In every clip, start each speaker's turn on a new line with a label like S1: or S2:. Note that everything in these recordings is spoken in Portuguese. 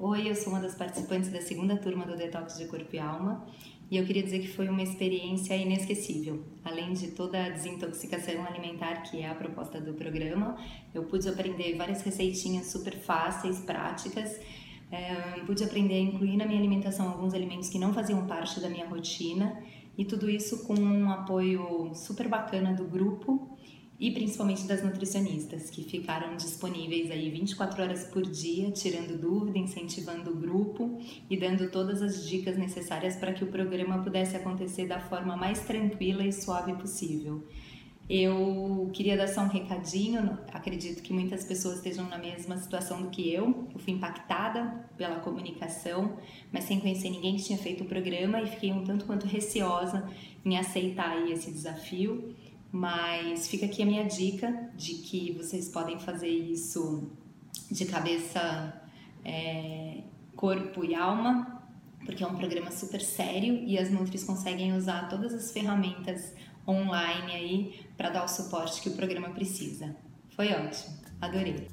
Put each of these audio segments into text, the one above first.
S1: Oi, eu sou uma das participantes da segunda turma do Detox de Corpo e Alma e eu queria dizer que foi uma experiência inesquecível. Além de toda a desintoxicação alimentar que é a proposta do programa, eu pude aprender várias receitinhas super fáceis, práticas. É, pude aprender a incluir na minha alimentação alguns alimentos que não faziam parte da minha rotina e tudo isso com um apoio super bacana do grupo e principalmente das nutricionistas, que ficaram disponíveis aí 24 horas por dia, tirando dúvida, incentivando o grupo e dando todas as dicas necessárias para que o programa pudesse acontecer da forma mais tranquila e suave possível. Eu queria dar só um recadinho, acredito que muitas pessoas estejam na mesma situação do que eu. Eu fui impactada pela comunicação, mas sem conhecer ninguém que tinha feito o programa e fiquei um tanto quanto receosa em aceitar esse desafio. Mas fica aqui a minha dica de que vocês podem fazer isso de cabeça, é, corpo e alma, porque é um programa super sério e as Nutris conseguem usar todas as ferramentas online aí para dar o suporte que o programa precisa. Foi ótimo, adorei.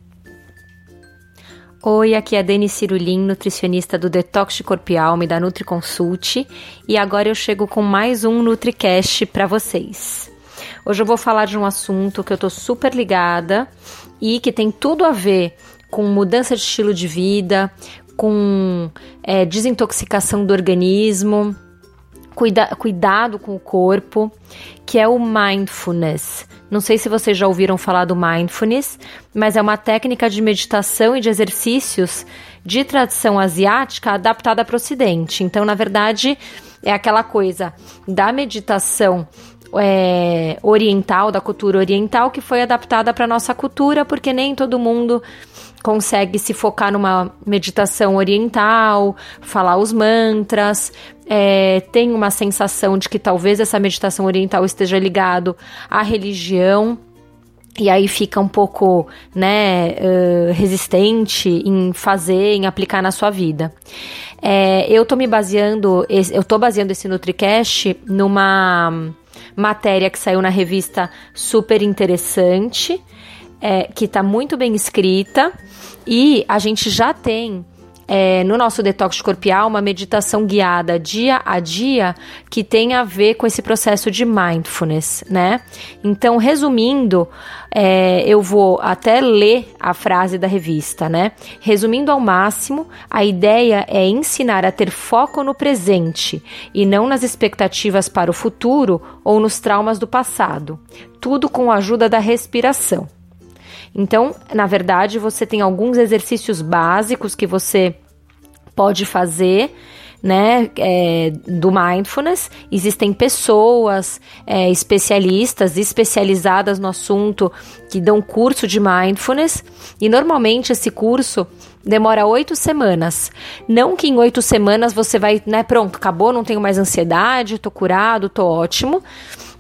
S2: Oi, aqui é a Dani Cirulim, nutricionista do Detox de Corpo e Alma e da NutriConsult, e agora eu chego com mais um NutriCast para vocês. Hoje eu vou falar de um assunto que eu tô super ligada e que tem tudo a ver com mudança de estilo de vida, com é, desintoxicação do organismo, cuida cuidado com o corpo, que é o mindfulness. Não sei se vocês já ouviram falar do mindfulness, mas é uma técnica de meditação e de exercícios de tradição asiática adaptada para o ocidente. Então, na verdade, é aquela coisa da meditação é, oriental, da cultura oriental, que foi adaptada para nossa cultura, porque nem todo mundo consegue se focar numa meditação oriental, falar os mantras, é, tem uma sensação de que talvez essa meditação oriental esteja ligado à religião. E aí fica um pouco, né, uh, resistente em fazer, em aplicar na sua vida. É, eu tô me baseando, eu tô baseando esse NutriCast numa matéria que saiu na revista super interessante, é, que está muito bem escrita, e a gente já tem é, no nosso detox corporal uma meditação guiada dia a dia que tem a ver com esse processo de mindfulness, né? Então, resumindo, é, eu vou até ler a frase da revista, né? Resumindo ao máximo, a ideia é ensinar a ter foco no presente e não nas expectativas para o futuro ou nos traumas do passado. Tudo com a ajuda da respiração. Então, na verdade, você tem alguns exercícios básicos que você pode fazer. Né, é, do mindfulness, existem pessoas é, especialistas, especializadas no assunto, que dão curso de mindfulness, e normalmente esse curso demora oito semanas. Não que em oito semanas você vai, né, pronto, acabou, não tenho mais ansiedade, tô curado, tô ótimo,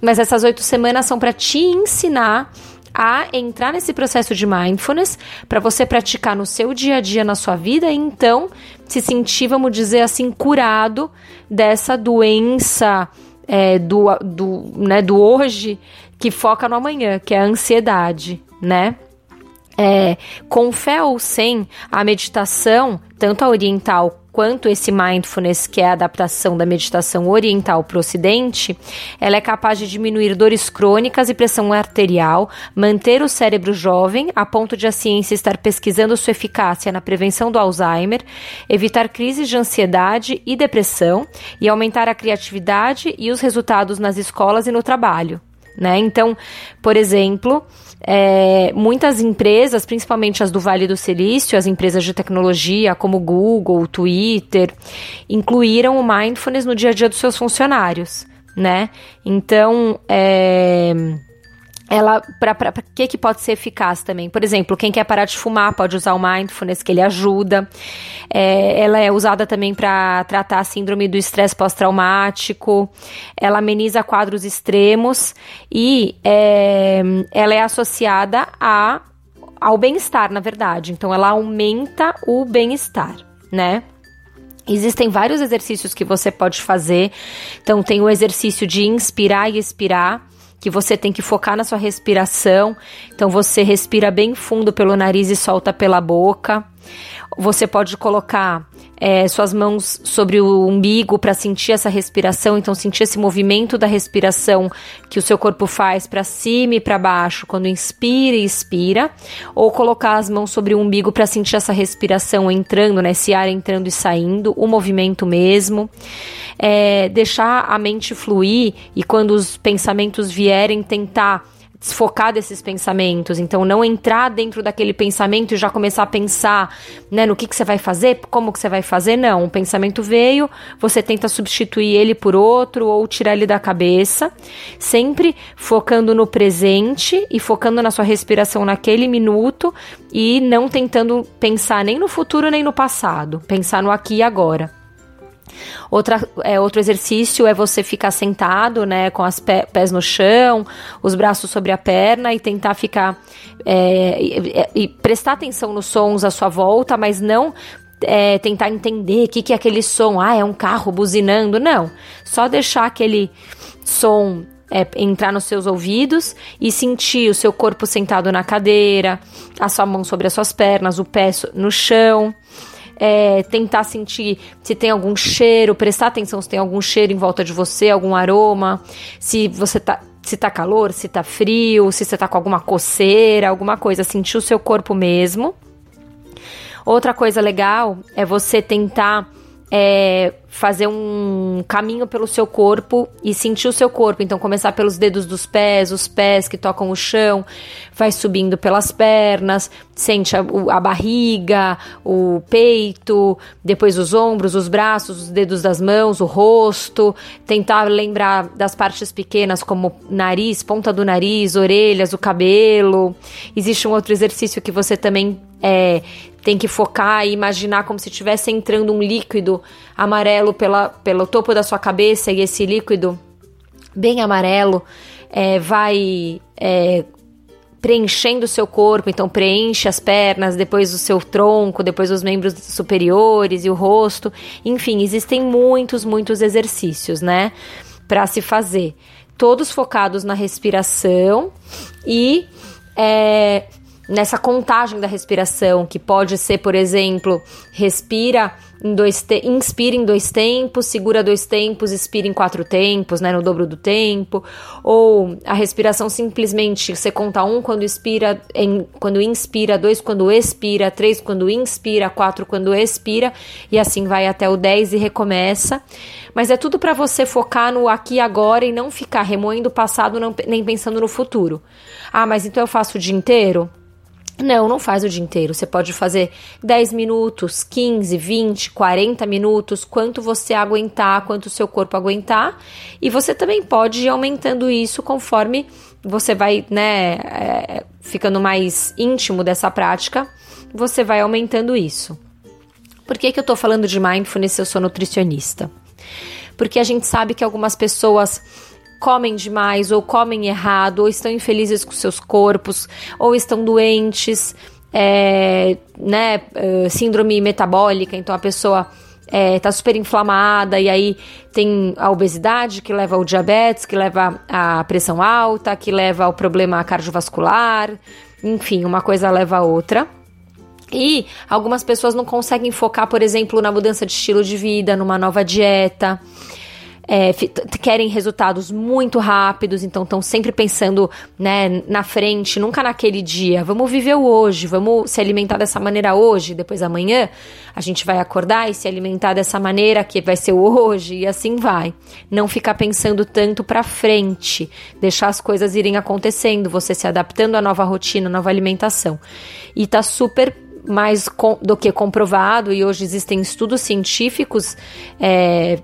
S2: mas essas oito semanas são para te ensinar a entrar nesse processo de mindfulness para você praticar no seu dia a dia na sua vida e então se sentir, vamos dizer assim, curado dessa doença é, do, do, né, do hoje que foca no amanhã, que é a ansiedade, né? É, com fé ou sem, a meditação, tanto a oriental quanto esse mindfulness, que é a adaptação da meditação oriental para o ocidente, ela é capaz de diminuir dores crônicas e pressão arterial, manter o cérebro jovem, a ponto de a ciência estar pesquisando sua eficácia na prevenção do Alzheimer, evitar crises de ansiedade e depressão e aumentar a criatividade e os resultados nas escolas e no trabalho. Né? Então, por exemplo, é, muitas empresas, principalmente as do Vale do Silício, as empresas de tecnologia como Google, Twitter, incluíram o mindfulness no dia a dia dos seus funcionários, né? Então, é, ela para que que pode ser eficaz também? Por exemplo, quem quer parar de fumar pode usar o mindfulness que ele ajuda. É, ela é usada também para tratar a síndrome do estresse pós-traumático. Ela ameniza quadros extremos e é, ela é associada a, ao bem-estar, na verdade. Então, ela aumenta o bem-estar, né? Existem vários exercícios que você pode fazer. Então, tem o exercício de inspirar e expirar que você tem que focar na sua respiração. Então você respira bem fundo pelo nariz e solta pela boca. Você pode colocar é, suas mãos sobre o umbigo para sentir essa respiração, então sentir esse movimento da respiração que o seu corpo faz para cima e para baixo. Quando inspira e expira, ou colocar as mãos sobre o umbigo para sentir essa respiração entrando, né, esse ar entrando e saindo, o movimento mesmo. É, deixar a mente fluir e quando os pensamentos vierem tentar desfocar desses pensamentos. Então, não entrar dentro daquele pensamento e já começar a pensar né, no que, que você vai fazer, como que você vai fazer. Não, o pensamento veio, você tenta substituir ele por outro ou tirar ele da cabeça, sempre focando no presente e focando na sua respiração naquele minuto e não tentando pensar nem no futuro nem no passado, pensar no aqui e agora. Outra, é, outro exercício é você ficar sentado, né, com os pé, pés no chão, os braços sobre a perna e tentar ficar é, e, e, prestar atenção nos sons à sua volta, mas não é, tentar entender o que, que é aquele som. Ah, é um carro buzinando. Não. Só deixar aquele som é, entrar nos seus ouvidos e sentir o seu corpo sentado na cadeira, a sua mão sobre as suas pernas, o pé no chão é, tentar sentir se tem algum cheiro, prestar atenção se tem algum cheiro em volta de você, algum aroma, se você tá se tá calor, se tá frio, se você tá com alguma coceira, alguma coisa, sentir o seu corpo mesmo. Outra coisa legal é você tentar é, fazer um caminho pelo seu corpo e sentir o seu corpo. Então, começar pelos dedos dos pés, os pés que tocam o chão, vai subindo pelas pernas, sente a, a barriga, o peito, depois os ombros, os braços, os dedos das mãos, o rosto. Tentar lembrar das partes pequenas, como nariz, ponta do nariz, orelhas, o cabelo. Existe um outro exercício que você também é, tem que focar e imaginar como se estivesse entrando um líquido amarelo pela, pelo topo da sua cabeça e esse líquido bem amarelo é, vai é, preenchendo o seu corpo, então preenche as pernas, depois o seu tronco, depois os membros superiores e o rosto. Enfim, existem muitos, muitos exercícios, né, para se fazer. Todos focados na respiração e é, nessa contagem da respiração, que pode ser, por exemplo, respira em dois te inspira em dois tempos, segura dois tempos, expira em quatro tempos, né, no dobro do tempo, ou a respiração simplesmente você conta um quando expira, em, quando inspira, dois quando expira, três quando inspira, quatro quando expira, e assim vai até o dez e recomeça. Mas é tudo para você focar no aqui e agora e não ficar remoendo o passado não, nem pensando no futuro. Ah, mas então eu faço o dia inteiro? Não, não faz o dia inteiro. Você pode fazer 10 minutos, 15, 20, 40 minutos, quanto você aguentar, quanto o seu corpo aguentar. E você também pode ir aumentando isso conforme você vai, né, é, ficando mais íntimo dessa prática, você vai aumentando isso. Por que, que eu tô falando de mindfulness se eu sou nutricionista? Porque a gente sabe que algumas pessoas comem demais, ou comem errado, ou estão infelizes com seus corpos, ou estão doentes, é, né, é, síndrome metabólica, então a pessoa é, tá super inflamada e aí tem a obesidade que leva ao diabetes, que leva à pressão alta, que leva ao problema cardiovascular, enfim, uma coisa leva a outra. E algumas pessoas não conseguem focar, por exemplo, na mudança de estilo de vida, numa nova dieta é, querem resultados muito rápidos, então estão sempre pensando né, na frente, nunca naquele dia. Vamos viver o hoje, vamos se alimentar dessa maneira hoje, depois amanhã a gente vai acordar e se alimentar dessa maneira que vai ser o hoje e assim vai. Não ficar pensando tanto para frente, deixar as coisas irem acontecendo, você se adaptando à nova rotina, nova alimentação. E tá super mais do que comprovado, e hoje existem estudos científicos é,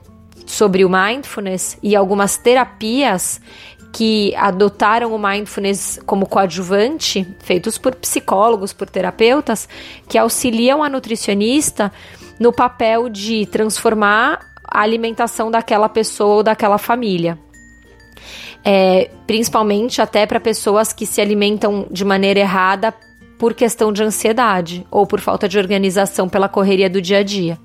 S2: sobre o mindfulness e algumas terapias que adotaram o mindfulness como coadjuvante, feitos por psicólogos, por terapeutas, que auxiliam a nutricionista no papel de transformar a alimentação daquela pessoa ou daquela família. É, principalmente até para pessoas que se alimentam de maneira errada por questão de ansiedade ou por falta de organização pela correria do dia a dia.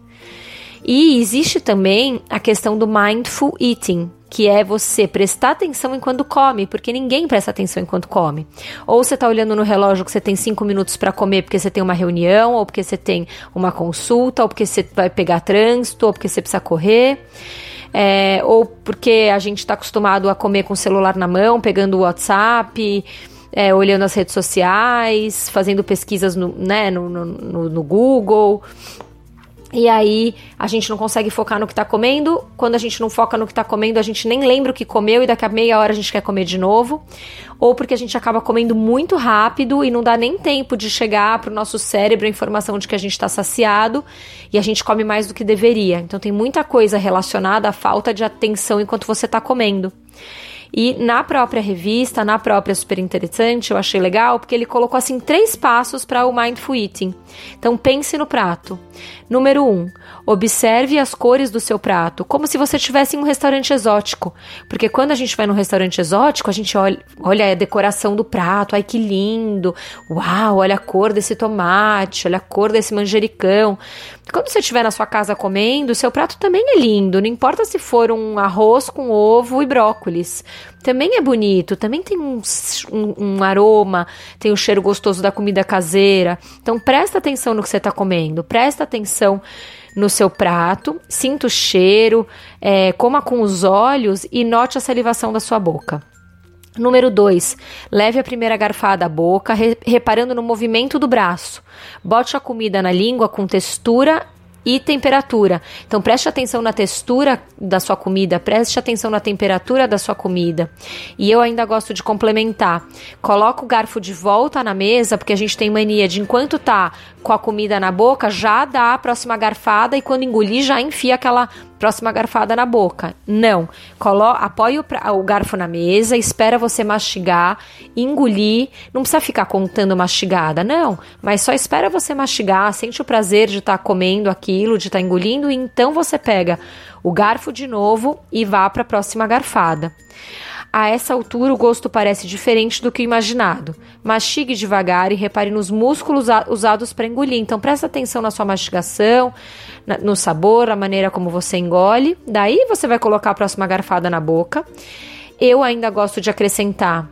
S2: E existe também a questão do mindful eating, que é você prestar atenção enquanto come, porque ninguém presta atenção enquanto come. Ou você está olhando no relógio que você tem cinco minutos para comer porque você tem uma reunião, ou porque você tem uma consulta, ou porque você vai pegar trânsito, ou porque você precisa correr. É, ou porque a gente está acostumado a comer com o celular na mão, pegando o WhatsApp, é, olhando as redes sociais, fazendo pesquisas no, né, no, no, no Google. E aí a gente não consegue focar no que tá comendo. Quando a gente não foca no que tá comendo, a gente nem lembra o que comeu e daqui a meia hora a gente quer comer de novo. Ou porque a gente acaba comendo muito rápido e não dá nem tempo de chegar pro nosso cérebro a informação de que a gente está saciado e a gente come mais do que deveria. Então tem muita coisa relacionada à falta de atenção enquanto você tá comendo. E na própria revista, na própria Super Interessante, eu achei legal porque ele colocou assim três passos para o Mindful Eating. Então pense no prato. Número 1. Um, observe as cores do seu prato, como se você estivesse em um restaurante exótico. Porque quando a gente vai num restaurante exótico, a gente olha, olha a decoração do prato, ai que lindo! Uau, olha a cor desse tomate, olha a cor desse manjericão. Quando você estiver na sua casa comendo, seu prato também é lindo, não importa se for um arroz com ovo e brócolis também é bonito, também tem um, um, um, aroma, tem o cheiro gostoso da comida caseira. Então presta atenção no que você está comendo, presta atenção no seu prato, sinta o cheiro, é, coma com os olhos e note a salivação da sua boca. Número 2. Leve a primeira garfada à boca, re reparando no movimento do braço. Bote a comida na língua com textura e temperatura. Então preste atenção na textura da sua comida, preste atenção na temperatura da sua comida. E eu ainda gosto de complementar. Coloca o garfo de volta na mesa, porque a gente tem mania de enquanto tá com a comida na boca, já dá a próxima garfada e quando engolir já enfia aquela próxima garfada na boca. Não. Colo apoie o, o, garfo na mesa, espera você mastigar, engolir. Não precisa ficar contando mastigada, não. Mas só espera você mastigar, sente o prazer de estar tá comendo aquilo, de estar tá engolindo, e então você pega o garfo de novo e vá para a próxima garfada. A essa altura, o gosto parece diferente do que imaginado. Mastigue devagar e repare nos músculos usados para engolir. Então, presta atenção na sua mastigação, no sabor, a maneira como você engole. Daí, você vai colocar a próxima garfada na boca. Eu ainda gosto de acrescentar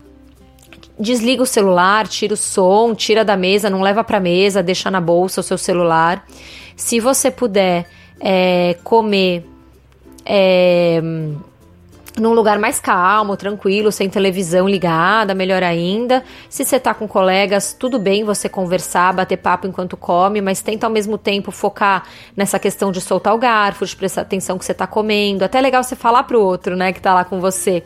S2: desliga o celular, tira o som, tira da mesa, não leva para mesa, deixa na bolsa o seu celular. Se você puder é, comer é, num lugar mais calmo, tranquilo, sem televisão ligada, melhor ainda. Se você tá com colegas, tudo bem você conversar, bater papo enquanto come, mas tenta ao mesmo tempo focar nessa questão de soltar o garfo, de prestar atenção que você tá comendo. Até é legal você falar pro outro, né, que tá lá com você.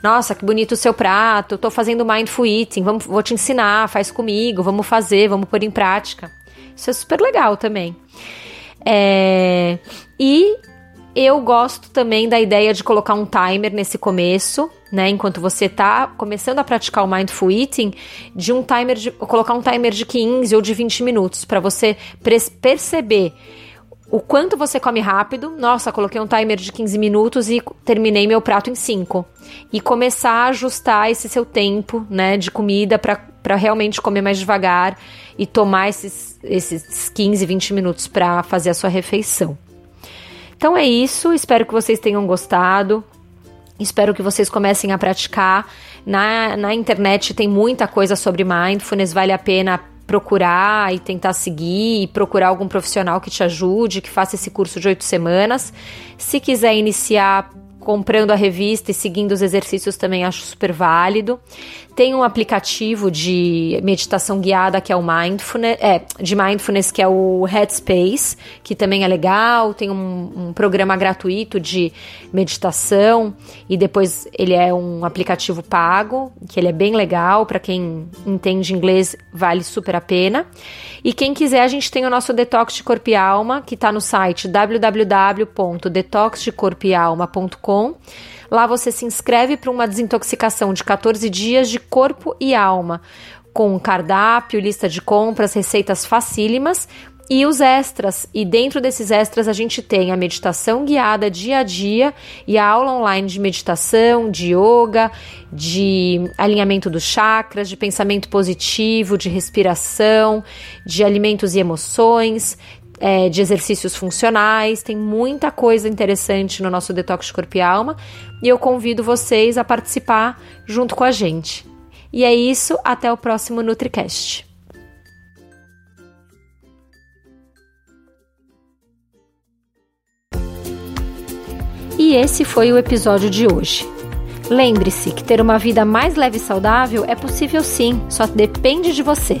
S2: Nossa, que bonito o seu prato, tô fazendo mindful eating, vamos, vou te ensinar, faz comigo, vamos fazer, vamos pôr em prática. Isso é super legal também. É... E eu gosto também da ideia de colocar um timer nesse começo, né? Enquanto você está começando a praticar o mindful eating, de um timer de colocar um timer de 15 ou de 20 minutos para você perceber o quanto você come rápido. Nossa, coloquei um timer de 15 minutos e terminei meu prato em 5. E começar a ajustar esse seu tempo, né, de comida para realmente comer mais devagar e tomar esses, esses 15, 20 minutos para fazer a sua refeição. Então é isso, espero que vocês tenham gostado. Espero que vocês comecem a praticar. Na, na internet tem muita coisa sobre mindfulness, vale a pena procurar e tentar seguir e procurar algum profissional que te ajude, que faça esse curso de oito semanas. Se quiser iniciar comprando a revista e seguindo os exercícios também acho super válido. Tem um aplicativo de meditação guiada que é o Mindfulness, é, de Mindfulness que é o Headspace, que também é legal. Tem um, um programa gratuito de meditação e depois ele é um aplicativo pago, que ele é bem legal para quem entende inglês, vale super a pena. E quem quiser, a gente tem o nosso Detox de Corpo e Alma, que está no site www.detoxdecorpoealma.com. Lá você se inscreve para uma desintoxicação de 14 dias de corpo e alma, com cardápio, lista de compras, receitas facílimas e os extras. E dentro desses extras a gente tem a meditação guiada dia a dia e a aula online de meditação, de yoga, de alinhamento dos chakras, de pensamento positivo, de respiração, de alimentos e emoções é, de exercícios funcionais, tem muita coisa interessante no nosso Detox Corpo e Alma e eu convido vocês a participar junto com a gente. E é isso, até o próximo NutriCast. E esse foi o episódio de hoje. Lembre-se que ter uma vida mais leve e saudável é possível sim, só depende de você.